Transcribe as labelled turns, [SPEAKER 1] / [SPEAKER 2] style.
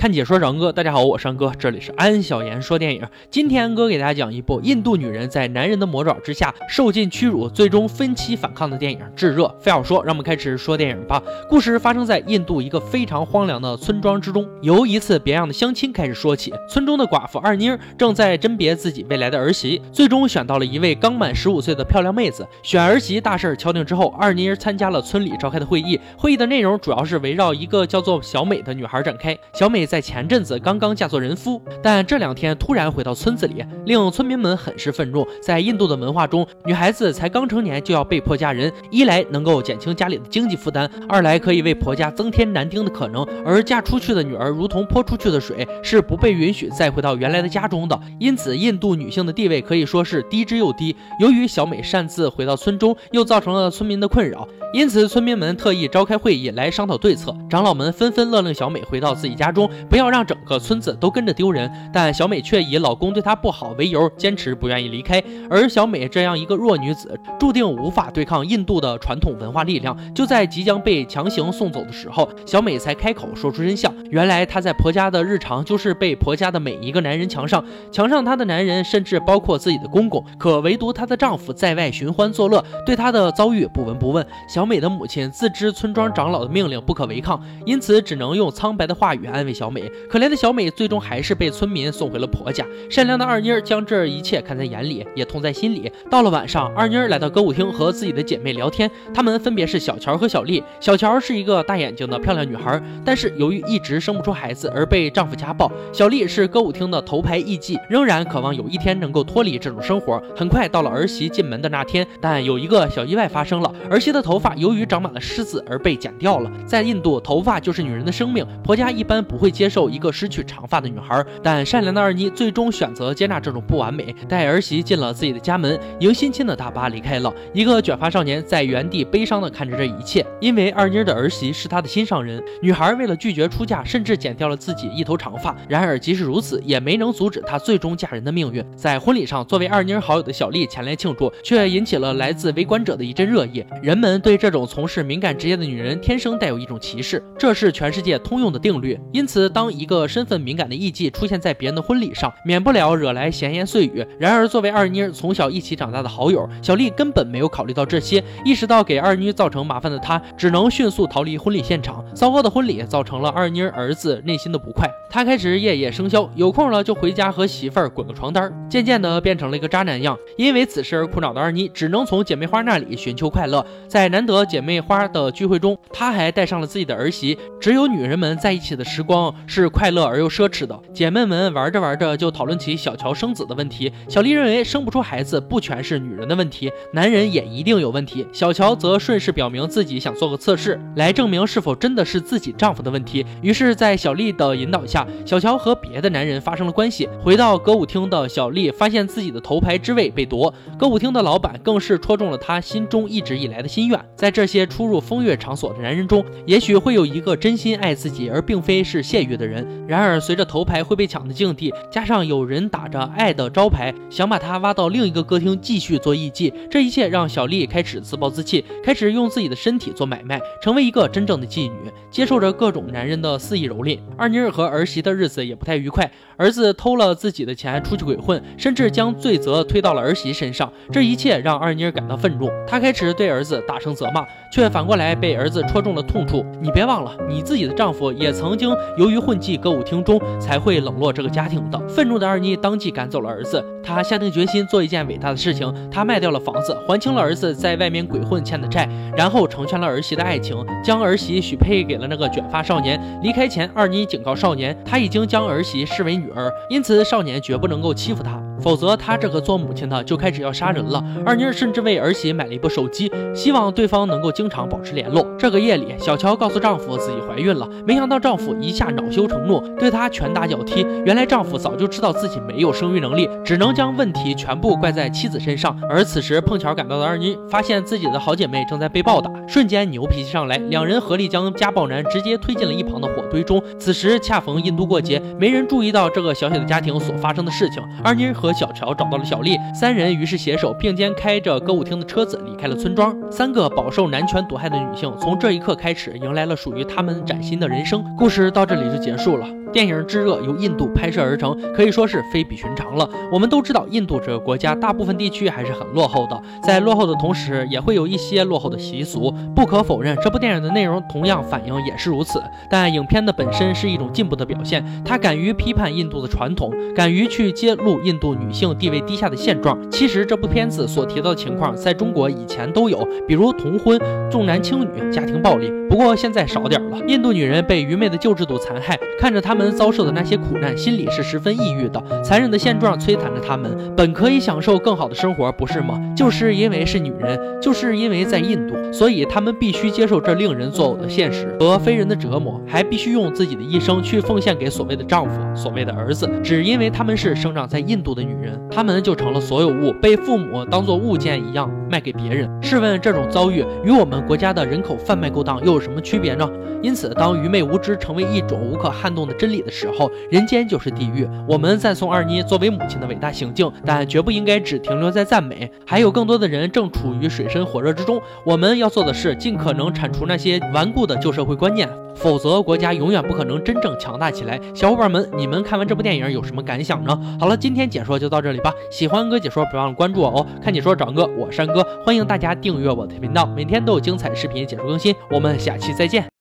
[SPEAKER 1] 看解说，长哥，大家好，我是安哥，这里是安小言说电影。今天安哥给大家讲一部印度女人在男人的魔爪之下受尽屈辱，最终分期反抗的电影《炙热》。非要说，让我们开始说电影吧。故事发生在印度一个非常荒凉的村庄之中，由一次别样的相亲开始说起。村中的寡妇二妮儿正在甄别自己未来的儿媳，最终选到了一位刚满十五岁的漂亮妹子。选儿媳大事敲定之后，二妮儿参加了村里召开的会议，会议的内容主要是围绕一个叫做小美的女孩展开。小美。在前阵子刚刚嫁作人夫，但这两天突然回到村子里，令村民们很是愤怒。在印度的文化中，女孩子才刚成年就要被迫嫁人，一来能够减轻家里的经济负担，二来可以为婆家增添男丁的可能。而嫁出去的女儿如同泼出去的水，是不被允许再回到原来的家中的。因此，印度女性的地位可以说是低之又低。由于小美擅自回到村中，又造成了村民的困扰。因此，村民们特意召开会议来商讨对策。长老们纷纷勒令小美回到自己家中，不要让整个村子都跟着丢人。但小美却以老公对她不好为由，坚持不愿意离开。而小美这样一个弱女子，注定无法对抗印度的传统文化力量。就在即将被强行送走的时候，小美才开口说出真相。原来她在婆家的日常就是被婆家的每一个男人强上，强上她的男人甚至包括自己的公公。可唯独她的丈夫在外寻欢作乐，对她的遭遇不闻不问。小。美的母亲自知村庄长老的命令不可违抗，因此只能用苍白的话语安慰小美。可怜的小美最终还是被村民送回了婆家。善良的二妮儿将这一切看在眼里，也痛在心里。到了晚上，二妮儿来到歌舞厅和自己的姐妹聊天，她们分别是小乔和小丽。小乔是一个大眼睛的漂亮女孩，但是由于一直生不出孩子而被丈夫家暴。小丽是歌舞厅的头牌艺妓，仍然渴望有一天能够脱离这种生活。很快到了儿媳进门的那天，但有一个小意外发生了，儿媳的头发。由于长满了虱子而被剪掉了。在印度，头发就是女人的生命，婆家一般不会接受一个失去长发的女孩。但善良的二妮最终选择接纳这种不完美，带儿媳进了自己的家门，迎新亲的大巴离开了。一个卷发少年在原地悲伤地看着这一切，因为二妮的儿媳是他的心上人。女孩为了拒绝出嫁，甚至剪掉了自己一头长发。然而即使如此，也没能阻止她最终嫁人的命运。在婚礼上，作为二妮好友的小丽前来庆祝，却引起了来自围观者的一阵热议。人们对这种从事敏感职业的女人天生带有一种歧视，这是全世界通用的定律。因此，当一个身份敏感的艺妓出现在别人的婚礼上，免不了惹来闲言碎语。然而，作为二妮从小一起长大的好友，小丽根本没有考虑到这些。意识到给二妮造成麻烦的她，只能迅速逃离婚礼现场。糟糕的婚礼造成了二妮儿子内心的不快，他开始夜夜笙箫，有空了就回家和媳妇儿滚个床单，渐渐的变成了一个渣男样。因为此事而苦恼的二妮，只能从姐妹花那里寻求快乐。在难得姐妹。花的聚会中，她还带上了自己的儿媳。只有女人们在一起的时光是快乐而又奢侈的。姐妹们玩着玩着就讨论起小乔生子的问题。小丽认为生不出孩子不全是女人的问题，男人也一定有问题。小乔则顺势表明自己想做个测试，来证明是否真的是自己丈夫的问题。于是，在小丽的引导下，小乔和别的男人发生了关系。回到歌舞厅的小丽发现自己的头牌之位被夺，歌舞厅的老板更是戳中了她心中一直以来的心愿。在这些。出入风月场所的男人中，也许会有一个真心爱自己而并非是现泄欲的人。然而，随着头牌会被抢的境地，加上有人打着爱的招牌，想把他挖到另一个歌厅继续做艺妓，这一切让小丽开始自暴自弃，开始用自己的身体做买卖，成为一个真正的妓女，接受着各种男人的肆意蹂躏。二妮儿和儿媳的日子也不太愉快，儿子偷了自己的钱出去鬼混，甚至将罪责推到了儿媳身上。这一切让二妮儿感到愤怒，她开始对儿子大声责骂。却反过来被儿子戳中了痛处。你别忘了，你自己的丈夫也曾经由于混迹歌舞厅中才会冷落这个家庭的。愤怒的二妮当即赶走了儿子，她下定决心做一件伟大的事情。她卖掉了房子，还清了儿子在外面鬼混欠的债，然后成全了儿媳的爱情，将儿媳许配给了那个卷发少年。离开前，二妮警告少年，他已经将儿媳视为女儿，因此少年绝不能够欺负她。否则，他这个做母亲的就开始要杀人了。二妮甚至为儿媳买了一部手机，希望对方能够经常保持联络。这个夜里，小乔告诉丈夫自己怀孕了，没想到丈夫一下恼羞成怒，对她拳打脚踢。原来丈夫早就知道自己没有生育能力，只能将问题全部怪在妻子身上。而此时碰巧赶到的二妮发现自己的好姐妹正在被暴打，瞬间牛脾气上来，两人合力将家暴男直接推进了一旁的火堆中。此时恰逢印度过节，没人注意到这个小小的家庭所发生的事情。二妮和小乔找到了小丽，三人于是携手并肩开着歌舞厅的车子离开了村庄。三个饱受男权毒害的女性从这一刻开始迎来了属于她们崭新的人生。故事到这里就结束了。电影《炙热》由印度拍摄而成，可以说是非比寻常了。我们都知道，印度这个国家大部分地区还是很落后的，在落后的同时，也会有一些落后的习俗。不可否认，这部电影的内容同样反映也是如此。但影片的本身是一种进步的表现，它敢于批判印度的传统，敢于去揭露印度女性地位低下的现状。其实，这部片子所提到的情况，在中国以前都有，比如童婚、重男轻女、家庭暴力。不过现在少点了。印度女人被愚昧的旧制度残害，看着他们们遭受的那些苦难，心里是十分抑郁的。残忍的现状摧残着他们，本可以享受更好的生活，不是吗？就是因为是女人，就是因为在印度，所以他们必须接受这令人作呕的现实和非人的折磨，还必须用自己的一生去奉献给所谓的丈夫、所谓的儿子。只因为他们是生长在印度的女人，他们就成了所有物，被父母当做物件一样卖给别人。试问这种遭遇与我们国家的人口贩卖勾当又有什么区别呢？因此，当愚昧无知成为一种无可撼动的真理的时候，人间就是地狱。我们赞颂二妮作为母亲的伟大行径，但绝不应该只停留在赞美。还有更多的人正处于水深火热之中，我们要做的是尽可能铲除那些顽固的旧社会观念，否则国家永远不可能真正强大起来。小伙伴们，你们看完这部电影有什么感想呢？好了，今天解说就到这里吧。喜欢哥解说，别忘了关注我哦。看解说找哥，我山哥，欢迎大家订阅我的频道，每天都有精彩视频解说更新。我们下期再见。